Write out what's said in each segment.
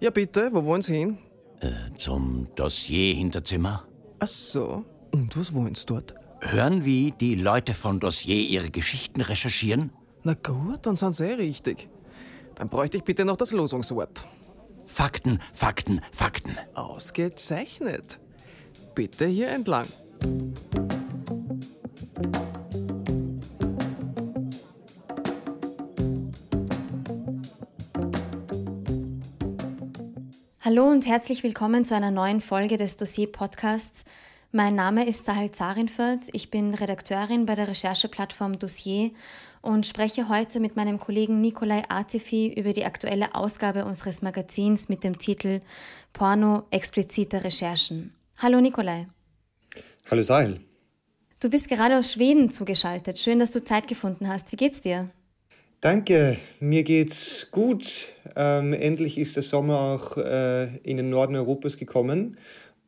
Ja, bitte, wo wollen Sie hin? Äh, zum Dossier-Hinterzimmer. Ach so. Und was wollen Sie dort? Hören, wie die Leute von Dossier ihre Geschichten recherchieren? Na gut, dann sind Sie eh richtig. Dann bräuchte ich bitte noch das Losungswort. Fakten, Fakten, Fakten. Ausgezeichnet. Bitte hier entlang. Hallo und herzlich willkommen zu einer neuen Folge des Dossier-Podcasts. Mein Name ist Sahel Zarinfert. Ich bin Redakteurin bei der Rechercheplattform Dossier und spreche heute mit meinem Kollegen Nikolai Artifi über die aktuelle Ausgabe unseres Magazins mit dem Titel Porno explizite Recherchen. Hallo Nikolai. Hallo Sahel. Du bist gerade aus Schweden zugeschaltet. Schön, dass du Zeit gefunden hast. Wie geht's dir? Danke, mir geht's gut. Ähm, endlich ist der Sommer auch äh, in den Norden Europas gekommen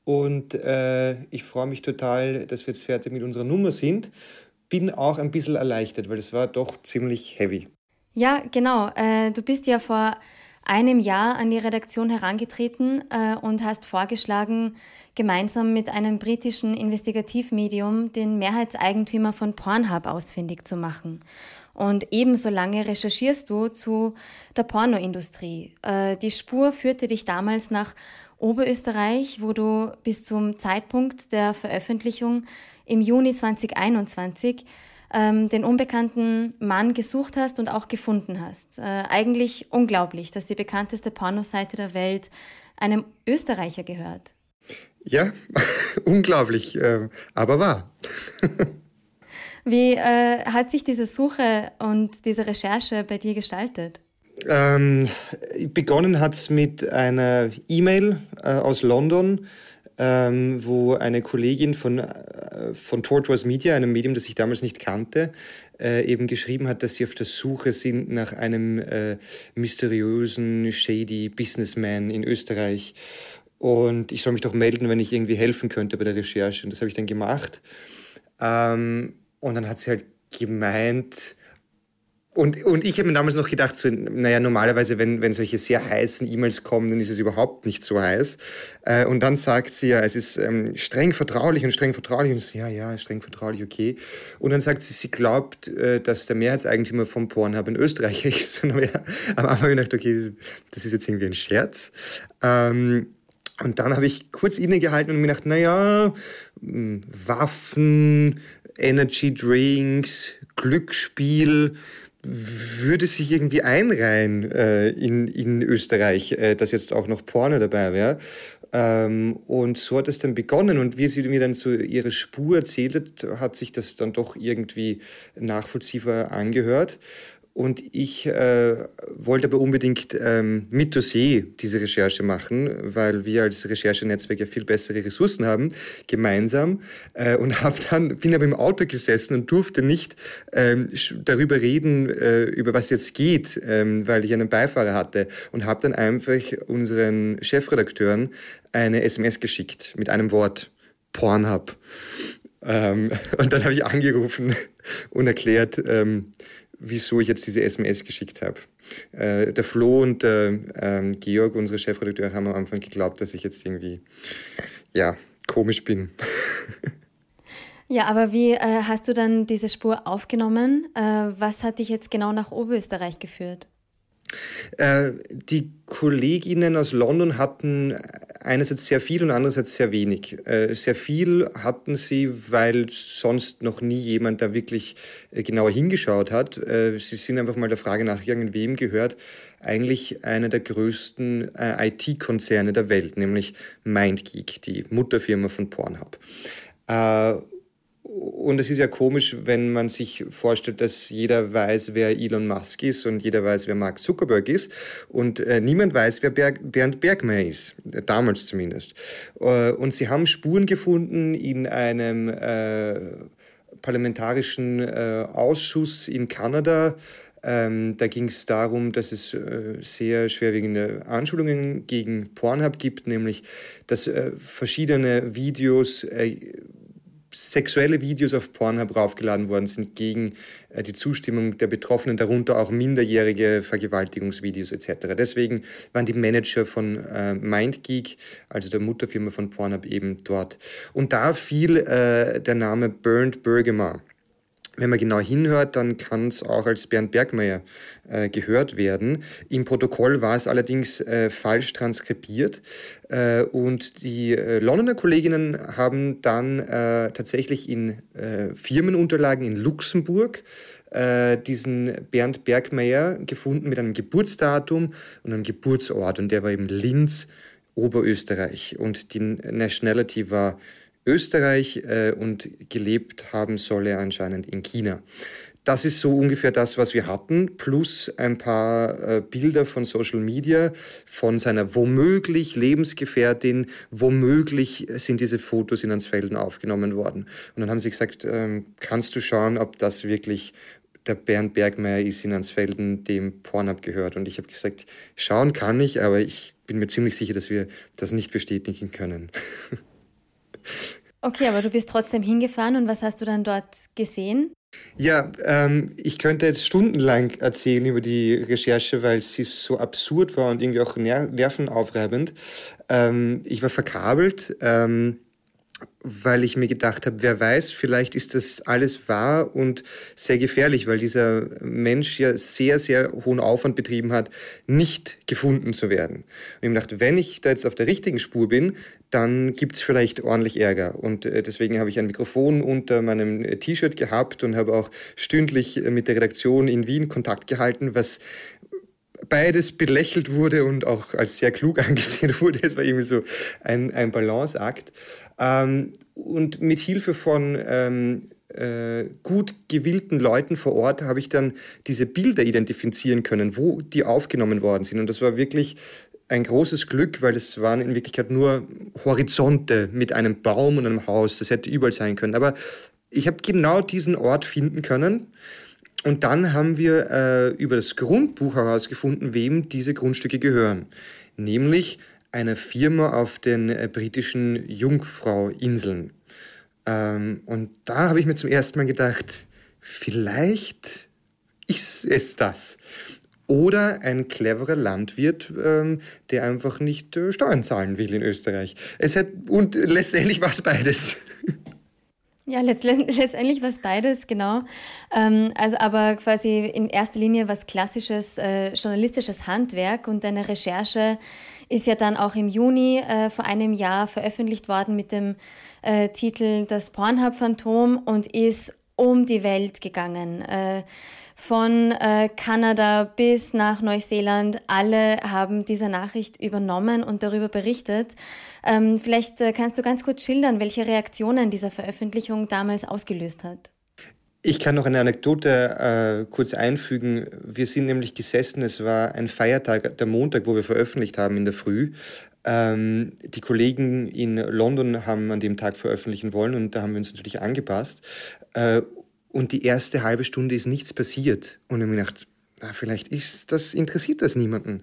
und äh, ich freue mich total, dass wir jetzt fertig mit unserer Nummer sind. Bin auch ein bisschen erleichtert, weil es war doch ziemlich heavy. Ja, genau. Äh, du bist ja vor einem Jahr an die Redaktion herangetreten äh, und hast vorgeschlagen, gemeinsam mit einem britischen Investigativmedium den Mehrheitseigentümer von Pornhub ausfindig zu machen. Und ebenso lange recherchierst du zu der Pornoindustrie. Äh, die Spur führte dich damals nach Oberösterreich, wo du bis zum Zeitpunkt der Veröffentlichung im Juni 2021 ähm, den unbekannten Mann gesucht hast und auch gefunden hast. Äh, eigentlich unglaublich, dass die bekannteste Pornoseite der Welt einem Österreicher gehört. Ja, unglaublich, äh, aber wahr. Wie äh, hat sich diese Suche und diese Recherche bei dir gestaltet? Ähm, begonnen hat es mit einer E-Mail äh, aus London, ähm, wo eine Kollegin von, äh, von Tortoise Media, einem Medium, das ich damals nicht kannte, äh, eben geschrieben hat, dass sie auf der Suche sind nach einem äh, mysteriösen, shady Businessman in Österreich. Und ich soll mich doch melden, wenn ich irgendwie helfen könnte bei der Recherche. Und das habe ich dann gemacht. Ähm, und dann hat sie halt gemeint, und, und ich habe mir damals noch gedacht, so, naja, normalerweise, wenn, wenn solche sehr heißen E-Mails kommen, dann ist es überhaupt nicht so heiß. Äh, und dann sagt sie ja, es ist ähm, streng vertraulich und streng vertraulich. Und so, ja, ja, streng vertraulich, okay. Und dann sagt sie, sie glaubt, äh, dass der Mehrheitseigentümer vom Pornhub in Österreich ist. Und ja, am Anfang habe ich gedacht, okay, das ist jetzt irgendwie ein Scherz. Ähm, und dann habe ich kurz innegehalten und mir gedacht, naja, hm, Waffen, Energy Drinks, Glücksspiel, würde sich irgendwie einreihen äh, in, in Österreich, äh, dass jetzt auch noch Porno dabei wäre. Ähm, und so hat es dann begonnen. Und wie sie mir dann so ihre Spur erzählt hat, hat sich das dann doch irgendwie nachvollziehbar angehört. Und ich äh, wollte aber unbedingt ähm, mit Dossier diese Recherche machen, weil wir als Recherchenetzwerk ja viel bessere Ressourcen haben, gemeinsam. Äh, und hab dann, bin aber im Auto gesessen und durfte nicht ähm, darüber reden, äh, über was jetzt geht, ähm, weil ich einen Beifahrer hatte. Und habe dann einfach unseren Chefredakteuren eine SMS geschickt mit einem Wort, Pornhub. Ähm, und dann habe ich angerufen und erklärt, ähm, wieso ich jetzt diese SMS geschickt habe. Äh, der Flo und der ähm, Georg, unsere Chefredakteure, haben am Anfang geglaubt, dass ich jetzt irgendwie, ja, komisch bin. Ja, aber wie äh, hast du dann diese Spur aufgenommen? Äh, was hat dich jetzt genau nach Oberösterreich geführt? Äh, die Kolleginnen aus London hatten einerseits sehr viel und andererseits sehr wenig. Äh, sehr viel hatten sie, weil sonst noch nie jemand da wirklich äh, genauer hingeschaut hat. Sie sind einfach mal der Frage nachgegangen, wem gehört eigentlich einer der größten IT-Konzerne der Welt, nämlich MindGeek, die Mutterfirma von Pornhub. Und es ist ja komisch, wenn man sich vorstellt, dass jeder weiß, wer Elon Musk ist und jeder weiß, wer Mark Zuckerberg ist. Und äh, niemand weiß, wer Berg, Bernd Bergmeier ist, damals zumindest. Äh, und sie haben Spuren gefunden in einem äh, parlamentarischen äh, Ausschuss in Kanada, ähm, da ging es darum, dass es äh, sehr schwerwiegende Anschuldigungen gegen Pornhub gibt, nämlich dass äh, verschiedene Videos äh, sexuelle Videos auf Pornhub raufgeladen worden sind gegen äh, die Zustimmung der Betroffenen, darunter auch minderjährige Vergewaltigungsvideos etc. Deswegen waren die Manager von äh, MindGeek, also der Mutterfirma von Pornhub, eben dort. Und da fiel äh, der Name Bernd Bergemer. Wenn man genau hinhört, dann kann es auch als Bernd Bergmeier äh, gehört werden. Im Protokoll war es allerdings äh, falsch transkribiert äh, und die äh, Londoner Kolleginnen haben dann äh, tatsächlich in äh, Firmenunterlagen in Luxemburg diesen Bernd Bergmeier gefunden mit einem Geburtsdatum und einem Geburtsort und der war eben Linz, Oberösterreich und die Nationality war Österreich äh, und gelebt haben soll er anscheinend in China. Das ist so ungefähr das, was wir hatten, plus ein paar äh, Bilder von Social Media von seiner womöglich Lebensgefährtin. Womöglich sind diese Fotos in Ansfelden aufgenommen worden. Und dann haben sie gesagt, ähm, kannst du schauen, ob das wirklich der Bernd Bergmeier ist in Ansfelden, dem Pornhub gehört. Und ich habe gesagt, schauen kann ich, aber ich bin mir ziemlich sicher, dass wir das nicht bestätigen können. Okay, aber du bist trotzdem hingefahren und was hast du dann dort gesehen? Ja, ähm, ich könnte jetzt stundenlang erzählen über die Recherche, weil sie so absurd war und irgendwie auch ner nervenaufreibend. Ähm, ich war verkabelt. Ähm, weil ich mir gedacht habe, wer weiß, vielleicht ist das alles wahr und sehr gefährlich, weil dieser Mensch ja sehr, sehr hohen Aufwand betrieben hat, nicht gefunden zu werden. Und ich mir gedacht, wenn ich da jetzt auf der richtigen Spur bin, dann gibt es vielleicht ordentlich Ärger. Und äh, deswegen habe ich ein Mikrofon unter meinem äh, T-Shirt gehabt und habe auch stündlich äh, mit der Redaktion in Wien Kontakt gehalten, was beides belächelt wurde und auch als sehr klug angesehen wurde. Es war irgendwie so ein, ein Balanceakt. Ähm, und mit Hilfe von ähm, äh, gut gewillten Leuten vor Ort habe ich dann diese Bilder identifizieren können, wo die aufgenommen worden sind. Und das war wirklich ein großes Glück, weil es waren in Wirklichkeit nur Horizonte mit einem Baum und einem Haus. Das hätte überall sein können. Aber ich habe genau diesen Ort finden können. Und dann haben wir äh, über das Grundbuch herausgefunden, wem diese Grundstücke gehören. Nämlich einer Firma auf den äh, britischen Jungfrau-Inseln. Ähm, und da habe ich mir zum ersten Mal gedacht, vielleicht ist es das. Oder ein cleverer Landwirt, ähm, der einfach nicht äh, Steuern zahlen will in Österreich. Es hat, und letztendlich war es beides. Ja, letztendlich war es beides, genau. Ähm, also aber quasi in erster Linie was klassisches äh, journalistisches Handwerk und deine Recherche ist ja dann auch im Juni äh, vor einem Jahr veröffentlicht worden mit dem äh, Titel Das Pornhub-Phantom und ist um die Welt gegangen. Äh, von äh, Kanada bis nach Neuseeland, alle haben diese Nachricht übernommen und darüber berichtet. Ähm, vielleicht äh, kannst du ganz kurz schildern, welche Reaktionen diese Veröffentlichung damals ausgelöst hat. Ich kann noch eine Anekdote äh, kurz einfügen. Wir sind nämlich gesessen, es war ein Feiertag, der Montag, wo wir veröffentlicht haben in der Früh. Ähm, die Kollegen in London haben an dem Tag veröffentlichen wollen und da haben wir uns natürlich angepasst. Äh, und die erste halbe Stunde ist nichts passiert. Und ich habe mir gedacht, na, vielleicht ist das, interessiert das niemanden.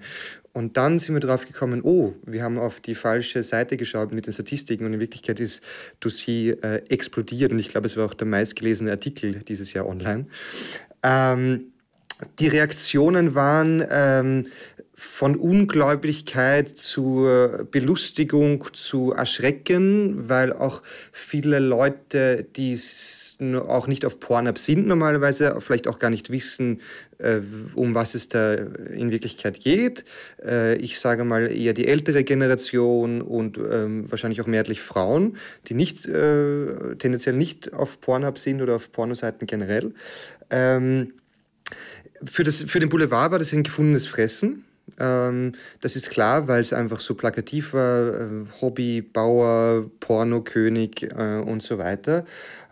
Und dann sind wir drauf gekommen, oh, wir haben auf die falsche Seite geschaut mit den Statistiken und in Wirklichkeit ist Dossier äh, explodiert und ich glaube, es war auch der meistgelesene Artikel dieses Jahr online. Ähm, die Reaktionen waren ähm, von Ungläubigkeit zu Belustigung zu Erschrecken, weil auch viele Leute, die auch nicht auf Pornhub sind normalerweise, vielleicht auch gar nicht wissen, äh, um was es da in Wirklichkeit geht. Äh, ich sage mal eher die ältere Generation und ähm, wahrscheinlich auch mehrheitlich Frauen, die nicht äh, tendenziell nicht auf Pornhub sind oder auf Pornoseiten generell. Ähm, für, das, für den Boulevard war das ein gefundenes Fressen. Ähm, das ist klar, weil es einfach so plakativ war, äh, Hobby, Bauer, Pornokönig äh, und so weiter.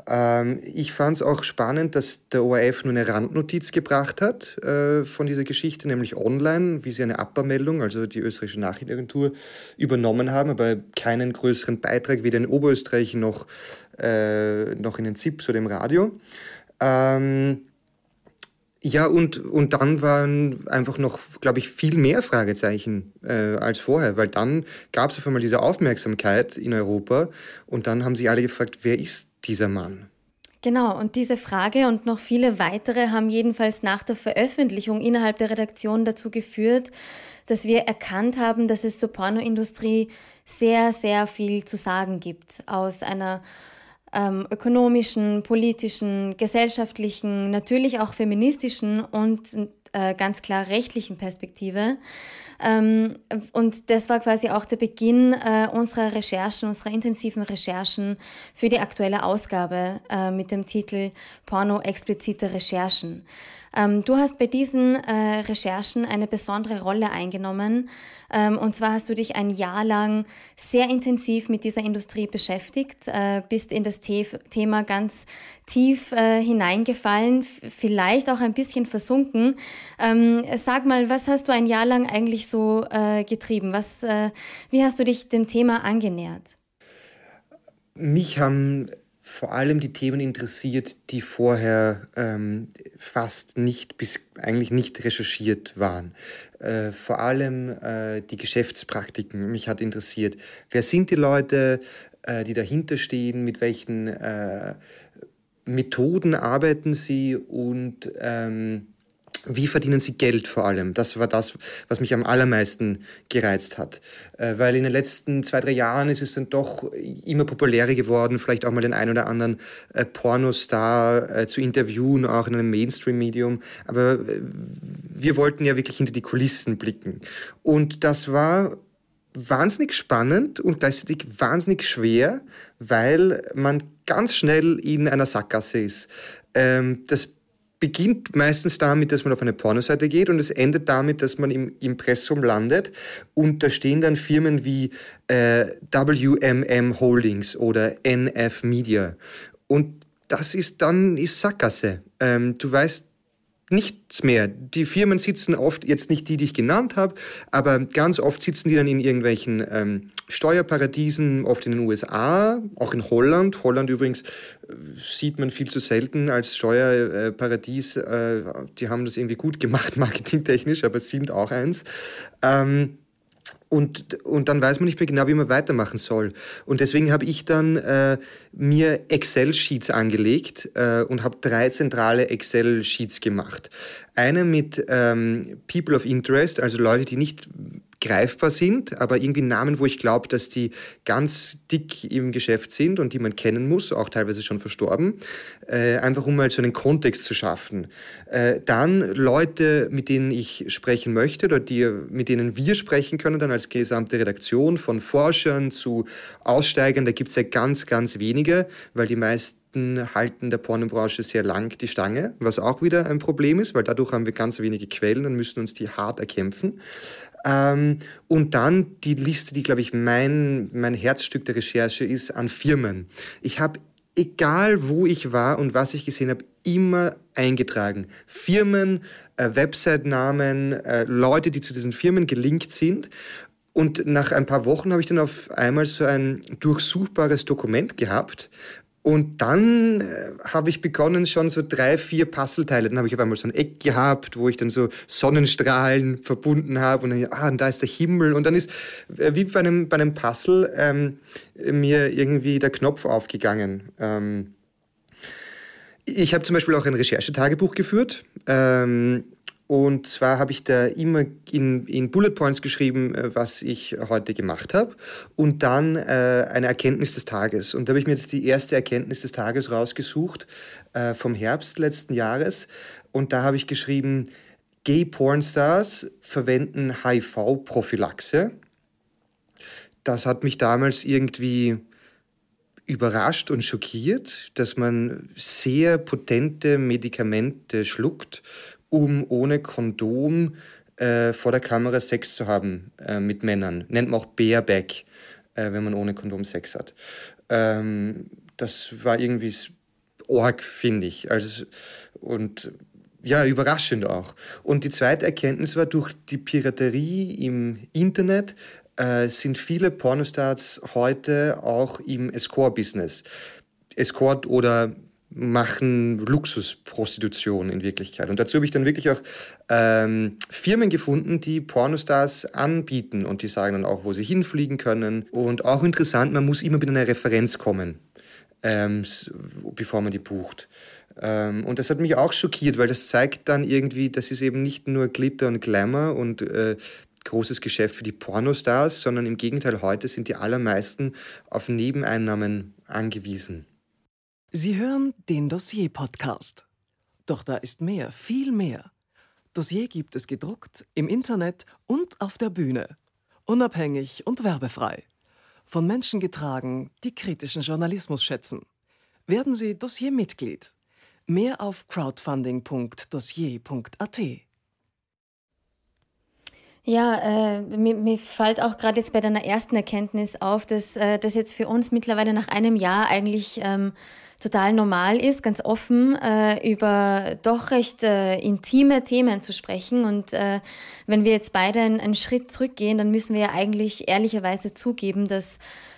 Ähm, ich fand es auch spannend, dass der ORF nur eine Randnotiz gebracht hat äh, von dieser Geschichte, nämlich online, wie sie eine Abmeldung, also die österreichische Nachrichtenagentur, übernommen haben, aber keinen größeren Beitrag weder in Oberösterreich noch, äh, noch in den ZIPs oder im Radio. Ähm, Ja, und, und dann waren einfach noch, glaube ich, viel mehr Fragezeichen äh, als vorher, weil dann gab es auf einmal diese Aufmerksamkeit in Europa und dann haben sich alle gefragt, wer ist dieser Mann? Genau, und diese Frage und noch viele weitere haben jedenfalls nach der Veröffentlichung innerhalb der Redaktion dazu geführt, dass wir erkannt haben, dass es zur Pornoindustrie sehr, sehr viel zu sagen gibt aus einer ähm, ökonomischen, politischen, gesellschaftlichen, natürlich auch feministischen und äh, ganz klar rechtlichen Perspektive. Ähm, und das war quasi auch der Beginn äh, unserer Recherchen, unserer intensiven Recherchen für die aktuelle Ausgabe äh, mit dem Titel Porno explizite Recherchen. Ähm, du hast bei diesen äh, Recherchen eine besondere Rolle eingenommen. Ähm, und zwar hast du dich ein Jahr lang sehr intensiv mit dieser Industrie beschäftigt, äh, bist in das The Thema ganz tief äh, hineingefallen, vielleicht auch ein bisschen versunken. Ähm, sag mal, was hast du ein Jahr lang eigentlich so äh, getrieben? Was, äh, wie hast du dich dem Thema angenähert? Mich haben vor allem die Themen interessiert, die vorher ähm, fast nicht bis eigentlich nicht recherchiert waren. Äh, vor allem äh, die Geschäftspraktiken. Mich hat interessiert, wer sind die Leute, äh, die dahinter stehen, mit welchen äh, Methoden arbeiten sie und ähm, wie verdienen sie Geld vor allem? Das war das, was mich am allermeisten gereizt hat. Äh, weil in den letzten zwei, drei Jahren ist es dann doch immer populärer geworden, vielleicht auch mal den einen oder anderen äh, Pornostar äh, zu interviewen, auch in einem Mainstream-Medium. Aber wir wollten ja wirklich hinter die Kulissen blicken. Und das war wahnsinnig spannend und gleichzeitig wahnsinnig schwer, weil man ganz schnell in einer Sackgasse ist. Ähm, das beginnt meistens damit, dass man auf eine Pornoseite geht und es endet damit, dass man im Impressum landet und da stehen dann Firmen wie äh, WMM Holdings oder NF Media und das ist dann ist Sackgasse. Ähm, du weißt nichts mehr. Die Firmen sitzen oft, jetzt nicht die, die ich genannt habe, aber ganz oft sitzen die dann in irgendwelchen ähm, Steuerparadiesen, oft in den USA, auch in Holland. Holland übrigens äh, sieht man viel zu selten als Steuerparadies. Äh, die haben das irgendwie gut gemacht, marketingtechnisch, aber sind auch eins. Ähm, und, und dann weiß man nicht mehr genau, wie man weitermachen soll. Und deswegen habe ich dann äh, mir Excel-Sheets angelegt äh, und habe drei zentrale Excel-Sheets gemacht. Eine mit ähm, People of Interest, also Leute, die nicht greifbar sind, aber irgendwie Namen, wo ich glaube, dass die ganz dick im Geschäft sind und die man kennen muss, auch teilweise schon verstorben, äh, einfach um mal so einen Kontext zu schaffen. Äh, dann Leute, mit denen ich sprechen möchte oder die, mit denen wir sprechen können, dann als gesamte Redaktion, von Forschern zu Aussteigern, da gibt es ja ganz, ganz wenige, weil die meisten halten der Pornobranche sehr lang die Stange, was auch wieder ein Problem ist, weil dadurch haben wir ganz wenige Quellen und müssen uns die hart erkämpfen. Ähm, und dann die Liste, die, glaube ich, mein, mein Herzstück der Recherche ist, an Firmen. Ich habe, egal wo ich war und was ich gesehen habe, immer eingetragen. Firmen, äh, Website-Namen, äh, Leute, die zu diesen Firmen gelinkt sind. Und nach ein paar Wochen habe ich dann auf einmal so ein durchsuchbares Dokument gehabt, und dann äh, habe ich begonnen, schon so drei, vier Puzzleteile. Dann habe ich auf einmal so ein Eck gehabt, wo ich dann so Sonnenstrahlen verbunden habe. Und dann, ah, und da ist der Himmel. Und dann ist, äh, wie bei einem, bei einem Puzzle, ähm, mir irgendwie der Knopf aufgegangen. Ähm, ich habe zum Beispiel auch ein Recherchetagebuch geführt. Ähm, und zwar habe ich da immer in, in Bullet Points geschrieben, äh, was ich heute gemacht habe. Und dann äh, eine Erkenntnis des Tages. Und da habe ich mir jetzt die erste Erkenntnis des Tages rausgesucht äh, vom Herbst letzten Jahres. Und da habe ich geschrieben, Gay Pornstars verwenden HIV-Prophylaxe. Das hat mich damals irgendwie überrascht und schockiert, dass man sehr potente Medikamente schluckt um ohne Kondom äh, vor der Kamera Sex zu haben äh, mit Männern. Nennt man auch Bareback, äh, wenn man ohne Kondom Sex hat. Ähm, das war irgendwie arg, finde ich. Also, und ja, überraschend auch. Und die zweite Erkenntnis war, durch die Piraterie im Internet äh, sind viele Pornostars heute auch im Escort-Business. Escort oder machen Luxusprostitution in Wirklichkeit. Und dazu habe ich dann wirklich auch ähm, Firmen gefunden, die Pornostars anbieten und die sagen dann auch, wo sie hinfliegen können. Und auch interessant, man muss immer mit einer Referenz kommen, ähm, bevor man die bucht. Ähm, und das hat mich auch schockiert, weil das zeigt dann irgendwie, das ist eben nicht nur Glitter und Glamour und äh, großes Geschäft für die Pornostars, sondern im Gegenteil, heute sind die allermeisten auf Nebeneinnahmen angewiesen. Sie hören den Dossier-Podcast. Doch da ist mehr, viel mehr. Dossier gibt es gedruckt, im Internet und auf der Bühne. Unabhängig und werbefrei. Von Menschen getragen, die kritischen Journalismus schätzen. Werden Sie Dossier-Mitglied. Mehr auf crowdfunding.dossier.at. Ja, äh, mir, mir fällt auch gerade jetzt bei deiner ersten Erkenntnis auf, dass äh, das jetzt für uns mittlerweile nach einem Jahr eigentlich ähm, total normal ist, ganz offen äh, über doch recht äh, intime Themen zu sprechen. Und äh, wenn wir jetzt beide einen, einen Schritt zurückgehen, dann müssen wir ja eigentlich ehrlicherweise zugeben, dass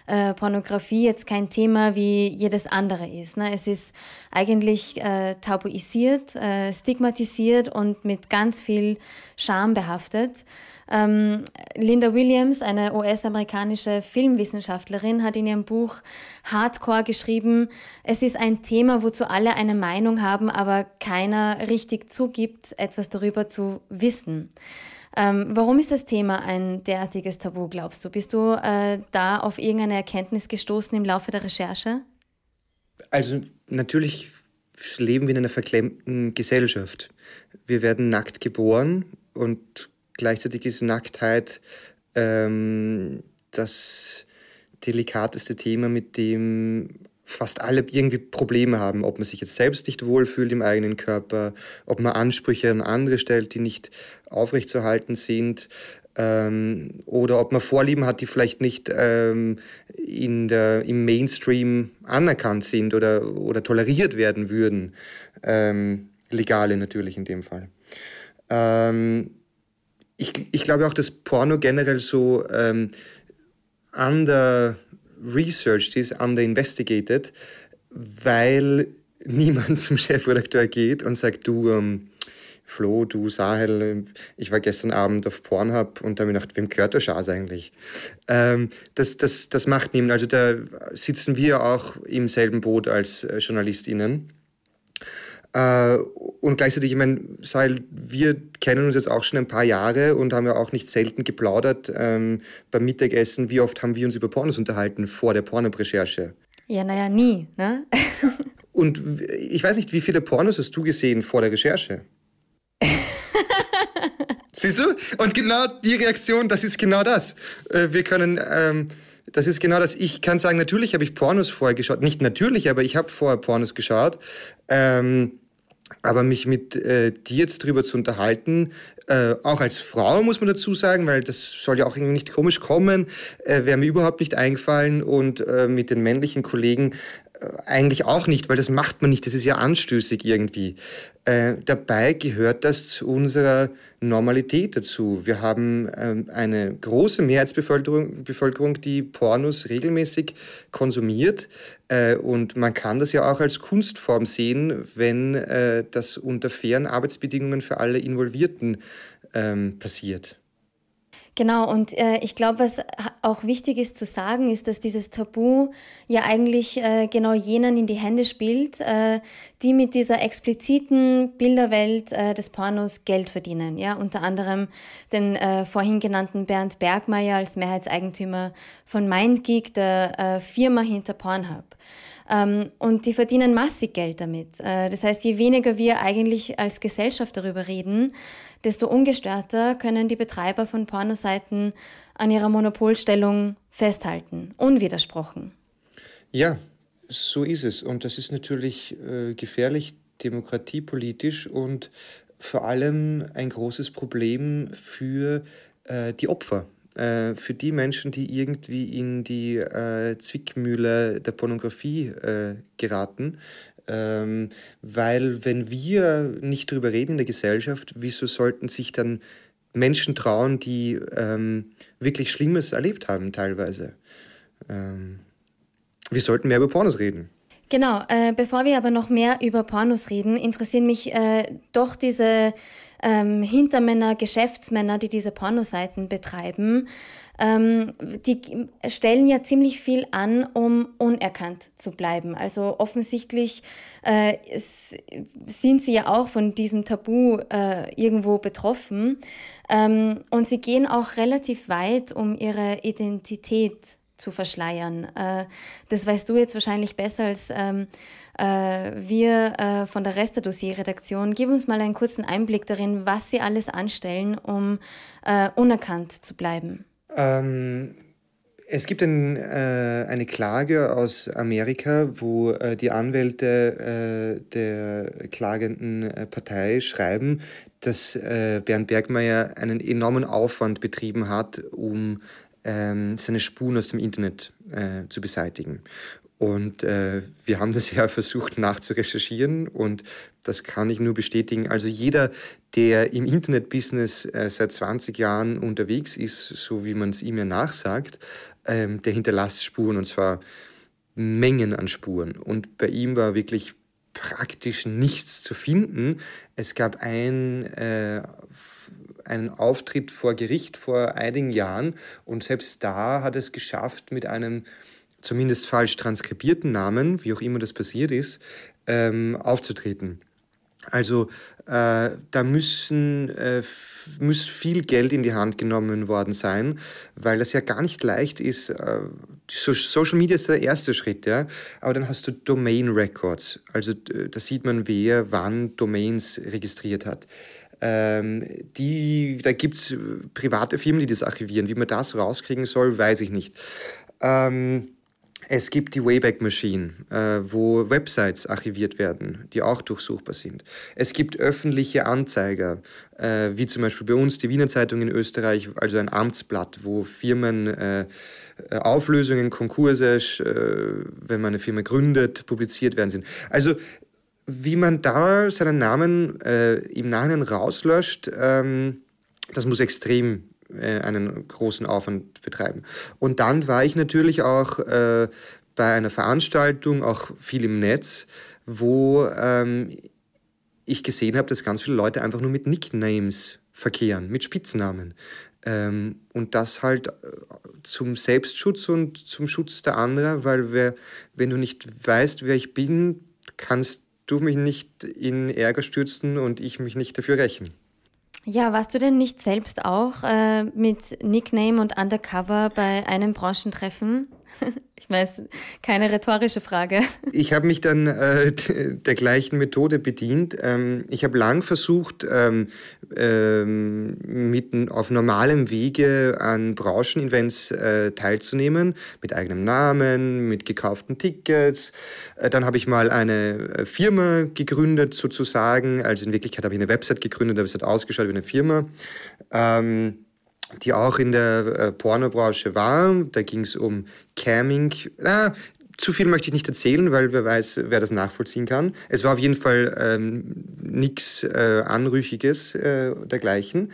äh, Pornografie jetzt kein Thema wie jedes andere ist. Ne? Es ist eigentlich äh, tabuisiert, äh, stigmatisiert und mit ganz viel Scham behaftet. Ähm, Linda Williams, eine US-amerikanische Filmwissenschaftlerin, hat in ihrem Buch Hardcore geschrieben, es ist ein Thema, wozu alle eine Meinung haben, aber keiner richtig zugibt, etwas darüber zu wissen. Ähm, warum ist das Thema ein derartiges Tabu, glaubst du? Bist du äh, da auf irgendeine Erkenntnis gestoßen im Laufe der Recherche? Also natürlich leben wir in einer verklemmten Gesellschaft. Wir werden nackt geboren und gleichzeitig ist Nacktheit ähm, das delikateste Thema, mit dem fast alle irgendwie Probleme haben, ob man sich jetzt selbst nicht wohlfühlt im eigenen Körper, ob man Ansprüche an andere stellt, die nicht aufrechtzuerhalten sind, ähm, oder ob man Vorlieben hat, die vielleicht nicht ähm, in der, im Mainstream anerkannt sind oder, oder toleriert werden würden. Ähm, legale natürlich in dem Fall. Ähm, ich, ich glaube auch, dass Porno generell so ähm, under researched ist, under investigated, weil niemand zum Chefredakteur geht und sagt, du, ähm, Flo, du Sahel, ich war gestern Abend auf Pornhub und da habe ich gedacht, wem gehört der Schaß eigentlich? Ähm, das, das, das macht niemand. Also da sitzen wir auch im selben Boot als äh, JournalistInnen. Äh, und gleichzeitig, ich meine, Sahel, wir kennen uns jetzt auch schon ein paar Jahre und haben ja auch nicht selten geplaudert ähm, beim Mittagessen. Wie oft haben wir uns über Pornos unterhalten vor der Pornorecherche? Ja, naja, nie, ne? und ich weiß nicht, wie viele Pornos hast du gesehen vor der Recherche? Siehst du? Und genau die Reaktion, das ist genau das. Äh, wir können, ähm, das ist genau das. Ich kann sagen, natürlich habe ich Pornos vorher geschaut. Nicht natürlich, aber ich habe vorher Pornos geschaut. Ähm, aber mich mit äh, dir jetzt drüber zu unterhalten, äh, auch als Frau muss man dazu sagen, weil das soll ja auch irgendwie nicht komisch kommen, äh, wäre mir überhaupt nicht eingefallen und äh, mit den männlichen Kollegen eigentlich auch nicht, weil das macht man nicht, das ist ja anstößig irgendwie. Äh, dabei gehört das zu unserer Normalität dazu. Wir haben ähm, eine große Mehrheitsbevölkerung, Bevölkerung, die Pornos regelmäßig konsumiert äh, und man kann das ja auch als Kunstform sehen, wenn äh, das unter fairen Arbeitsbedingungen für alle Involvierten ähm, passiert. Genau, und äh, ich glaube, was auch wichtig ist zu sagen, ist, dass dieses Tabu ja eigentlich äh, genau jenen in die Hände spielt, äh, die mit dieser expliziten Bilderwelt äh, des Pornos Geld verdienen. Ja, unter anderem den äh, vorhin genannten Bernd Bergmeier als Mehrheitseigentümer von MindGeek, der äh, Firma hinter Pornhub. Ähm, und die verdienen massig Geld damit. Äh, das heißt, je weniger wir eigentlich als Gesellschaft darüber reden, desto ungestörter können die Betreiber von Pornoseiten an ihrer Monopolstellung festhalten, unwidersprochen. Ja, so ist es. Und das ist natürlich äh, gefährlich demokratiepolitisch und vor allem ein großes Problem für äh, die Opfer äh, für die Menschen, die irgendwie in die äh, Zwickmühle der Pornografie äh, geraten. Ähm, weil wenn wir nicht drüber reden in der Gesellschaft, wieso sollten sich dann Menschen trauen, die ähm, wirklich Schlimmes erlebt haben teilweise? Ähm, wir sollten mehr über Pornos reden. Genau, äh, bevor wir aber noch mehr über Pornos reden, interessieren mich äh, doch diese ähm, Hintermänner, Geschäftsmänner, die diese Pornoseiten betreiben. Ähm, die stellen ja ziemlich viel an, um unerkannt zu bleiben. Also offensichtlich äh, sind sie ja auch von diesem Tabu äh, irgendwo betroffen. Ähm, und sie gehen auch relativ weit, um ihre Identität zu verschleiern. Äh, das weißt du jetzt wahrscheinlich besser als ähm, äh, wir äh, von der Reste-Dossier-Redaktion. Gib uns mal einen kurzen Einblick darin, was sie alles anstellen, um unerkannt zu bleiben. Ähm, es gibt ein, eine Klage aus Amerika, wo die Anwälte der klagenden Partei schreiben, dass Bernd Bergmeier einen enormen Aufwand betrieben hat, um seine Spuren aus dem Internet äh, zu beseitigen. Und äh, wir haben das ja versucht nachzurecherchieren und das kann ich nur bestätigen. Also jeder, der im Internetbusiness äh, seit 20 Jahren unterwegs ist, so wie man es ihm ja nachsagt, ähm, der hinterlässt Spuren und zwar Mengen an Spuren. Und bei ihm war wirklich praktisch nichts zu finden. Es gab ein äh, einen Auftritt vor Gericht vor einigen Jahren und selbst da hat es geschafft, mit einem zumindest falsch transkribierten Namen, wie auch immer das passiert ist, ähm, aufzutreten. Also äh, da müssen, äh, muss viel Geld in die Hand genommen worden sein, weil das ja gar nicht leicht ist. Äh, so, Social Media ist der erste Schritt, ja, aber dann hast du Domain Records. Also da sieht man, wer wann Domains registriert hat. Ähm, die, da gibt es private Firmen, die das archivieren. Wie man das rauskriegen soll, weiß ich nicht. Ähm, es gibt die Wayback Machine, äh, wo Websites archiviert werden, die auch durchsuchbar sind. Es gibt öffentliche Anzeiger, äh, wie zum Beispiel bei uns die Wiener Zeitung in Österreich, also ein Amtsblatt, wo Firmen äh, Auflösungen, Konkurse, äh, wenn man eine Firma gründet, publiziert werden sind. Also wie man da seinen Namen äh, im Nachhinein rauslöscht, ähm, das muss extrem äh, einen großen Aufwand betreiben. Und dann war ich natürlich auch äh, bei einer Veranstaltung, auch viel im Netz, wo ähm, ich gesehen habe, dass ganz viele Leute einfach nur mit Nicknames verkehren, mit Spitznamen. Ähm, und das halt äh, zum Selbstschutz und zum Schutz der anderen, weil wer, wenn du nicht weißt, wer ich bin, kannst du mich nicht in Ärger stürzen und ich mich nicht dafür rächen. Ja, warst du denn nicht selbst auch äh, mit Nickname und Undercover bei einem Branchentreffen? Ich weiß, keine rhetorische Frage. Ich habe mich dann äh, der gleichen Methode bedient. Ähm, ich habe lang versucht, ähm, ähm, mit, auf normalem Wege an Branchenevents äh, teilzunehmen, mit eigenem Namen, mit gekauften Tickets. Äh, dann habe ich mal eine äh, Firma gegründet, sozusagen. Also in Wirklichkeit habe ich eine Website gegründet, aber es hat ausgeschaut wie eine Firma. Ähm, die auch in der äh, Pornobranche war. Da ging es um Camming. Na, zu viel möchte ich nicht erzählen, weil wer weiß, wer das nachvollziehen kann. Es war auf jeden Fall ähm, nichts äh, Anrüchiges äh, dergleichen.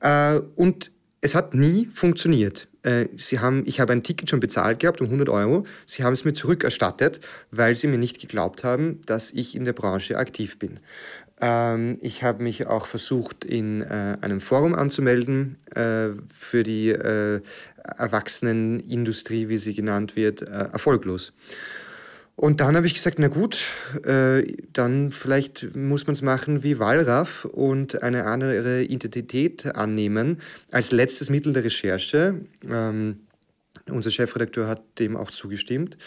Äh, und es hat nie funktioniert. Äh, sie haben, ich habe ein Ticket schon bezahlt gehabt um 100 Euro. Sie haben es mir zurückerstattet, weil sie mir nicht geglaubt haben, dass ich in der Branche aktiv bin. Ähm, ich habe mich auch versucht, in äh, einem Forum anzumelden äh, für die äh, Erwachsenenindustrie, wie sie genannt wird, äh, erfolglos. Und dann habe ich gesagt, na gut, äh, dann vielleicht muss man es machen wie Wallraff und eine andere Identität annehmen als letztes Mittel der Recherche. Ähm, unser Chefredakteur hat dem auch zugestimmt.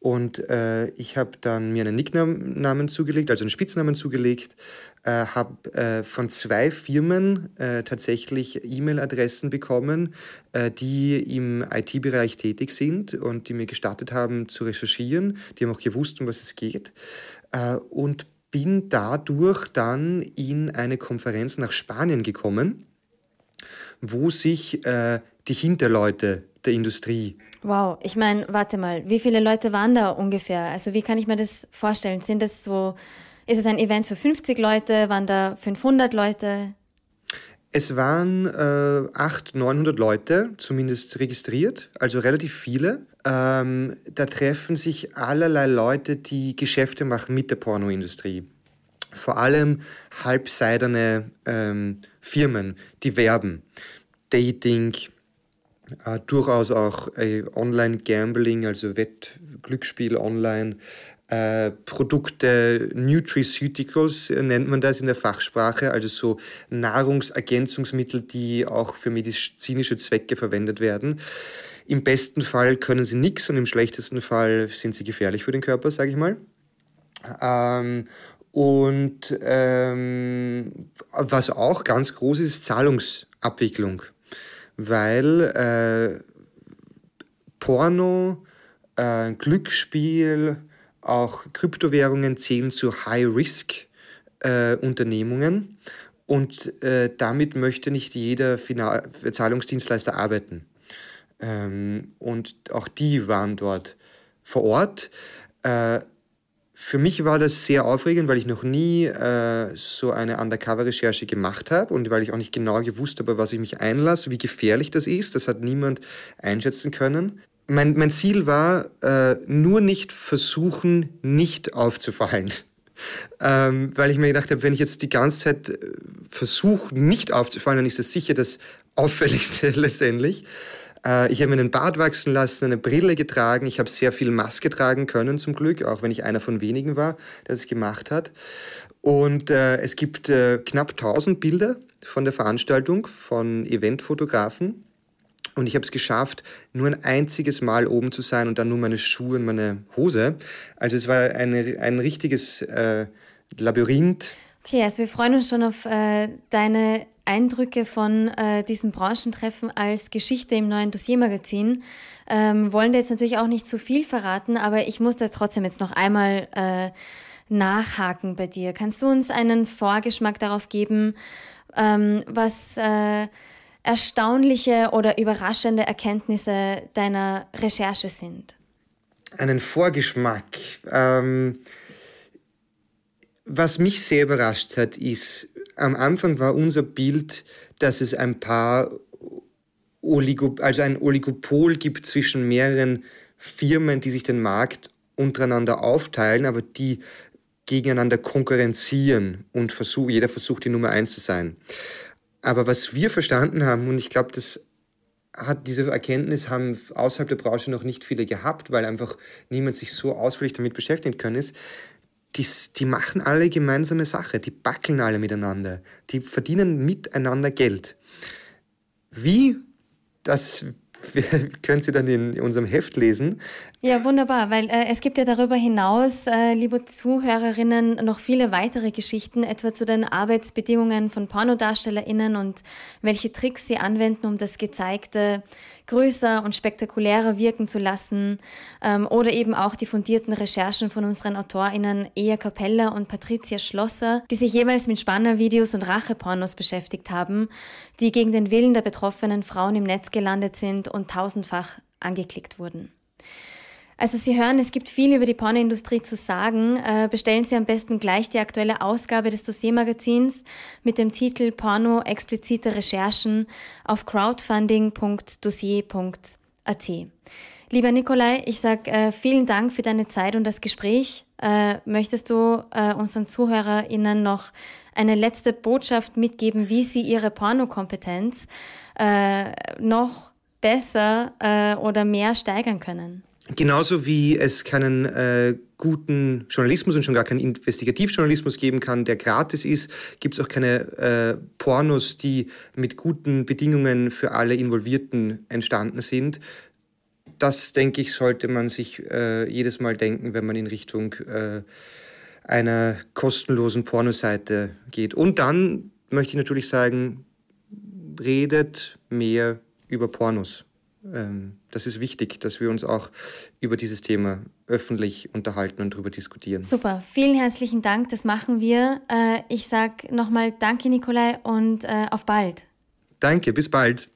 Und äh, ich habe dann mir einen Nicknamen zugelegt, also einen Spitznamen zugelegt, äh, habe äh, von zwei Firmen äh, tatsächlich E-Mail-Adressen bekommen, äh, die im IT-Bereich tätig sind und die mir gestattet haben zu recherchieren. Die haben auch gewusst, um was es geht. Äh, und bin dadurch dann in eine Konferenz nach Spanien gekommen, wo sich die Hinterleute der Industrie. Wow, ich meine, warte mal, wie viele Leute waren da ungefähr? Also wie kann ich mir das vorstellen? Sind das so, ist es ein Event für 50 Leute? Waren da 500 Leute? Es waren äh, 800, 900 Leute zumindest registriert, also relativ viele. Ähm, da treffen sich allerlei Leute, die Geschäfte machen mit der Pornoindustrie. Vor allem halbseidene ähm, Firmen, die werben. Dating, äh, durchaus auch äh, Online-Gambling, also Wettglücksspiel online, äh, Produkte, Nutraceuticals äh, nennt man das in der Fachsprache, also so Nahrungsergänzungsmittel, die auch für medizinische Zwecke verwendet werden. Im besten Fall können sie nichts und im schlechtesten Fall sind sie gefährlich für den Körper, sage ich mal. Ähm, und ähm, was auch ganz groß ist, ist Zahlungsabwicklung, weil äh, Porno, äh, Glücksspiel, auch Kryptowährungen zählen zu High-Risk-Unternehmungen äh, und äh, damit möchte nicht jeder Final Zahlungsdienstleister arbeiten. Ähm, und auch die waren dort vor Ort. Für mich war das sehr aufregend, weil ich noch nie äh, so eine Undercover-Recherche gemacht habe und weil ich auch nicht genau gewusst habe, was ich mich einlasse, wie gefährlich das ist. Das hat niemand einschätzen können mein, mein Ziel war, äh, nur nicht versuchen, nicht aufzufallen. Ähm, weil ich mir gedacht habe, wenn ich jetzt die ganze Zeit äh, versuche, nicht aufzufallen, dann ist das sicher das Auffälligste letztendlich. Äh, ich habe mir einen Bart wachsen lassen, eine Brille getragen. Ich habe sehr viel Maske tragen können, zum Glück, auch wenn ich einer von wenigen war, der das gemacht hat. Und äh, es gibt äh, knapp 1000 Bilder von der Veranstaltung von Eventfotografen. Und ich habe es geschafft, nur ein einziges Mal oben zu sein und dann nur meine Schuhe und meine Hose. Also es war eine, ein richtiges äh, Labyrinth. Okay, also wir freuen uns schon auf äh, deine Eindrücke von äh, diesem Branchentreffen als Geschichte im neuen Dossiermagazin. Ähm, wollen da jetzt natürlich auch nicht zu viel verraten, aber ich muss da trotzdem jetzt noch einmal äh, nachhaken bei dir. Kannst du uns einen Vorgeschmack darauf geben, ähm, was äh, erstaunliche oder überraschende Erkenntnisse deiner Recherche sind? Einen Vorgeschmack. Ähm, was mich sehr überrascht hat, ist, am Anfang war unser Bild, dass es ein paar Oligo, also ein Oligopol gibt zwischen mehreren Firmen, die sich den Markt untereinander aufteilen, aber die gegeneinander konkurrenzieren und versuch, jeder versucht, die Nummer eins zu sein. Aber was wir verstanden haben, und ich glaube, diese Erkenntnis haben außerhalb der Branche noch nicht viele gehabt, weil einfach niemand sich so ausführlich damit beschäftigen können, ist, die, die machen alle gemeinsame Sache, die backeln alle miteinander, die verdienen miteinander Geld. Wie, das können Sie dann in unserem Heft lesen. Ja, wunderbar, weil äh, es gibt ja darüber hinaus, äh, liebe Zuhörerinnen, noch viele weitere Geschichten, etwa zu den Arbeitsbedingungen von PornodarstellerInnen und welche Tricks sie anwenden, um das Gezeigte größer und spektakulärer wirken zu lassen ähm, oder eben auch die fundierten Recherchen von unseren AutorInnen Ea Capella und Patricia Schlosser, die sich jeweils mit Spannervideos und Rachepornos beschäftigt haben, die gegen den Willen der betroffenen Frauen im Netz gelandet sind und tausendfach angeklickt wurden. Also Sie hören, es gibt viel über die Pornoindustrie zu sagen. Äh, bestellen Sie am besten gleich die aktuelle Ausgabe des Dossiermagazins mit dem Titel Porno explizite Recherchen auf crowdfunding.dossier.at. Lieber Nikolai, ich sage äh, vielen Dank für deine Zeit und das Gespräch. Äh, möchtest du äh, unseren ZuhörerInnen noch eine letzte Botschaft mitgeben, wie sie ihre Pornokompetenz äh, noch besser äh, oder mehr steigern können? Genauso wie es keinen äh, guten Journalismus und schon gar keinen Investigativjournalismus geben kann, der gratis ist, gibt es auch keine äh, Pornos, die mit guten Bedingungen für alle Involvierten entstanden sind. Das, denke ich, sollte man sich äh, jedes Mal denken, wenn man in Richtung äh, einer kostenlosen Pornoseite geht. Und dann möchte ich natürlich sagen, redet mehr über Pornos. Ähm, das ist wichtig, dass wir uns auch über dieses Thema öffentlich unterhalten und darüber diskutieren. Super, vielen herzlichen Dank, das machen wir. Äh, ich sage nochmal Danke, Nikolai, und äh, auf bald. Danke, bis bald.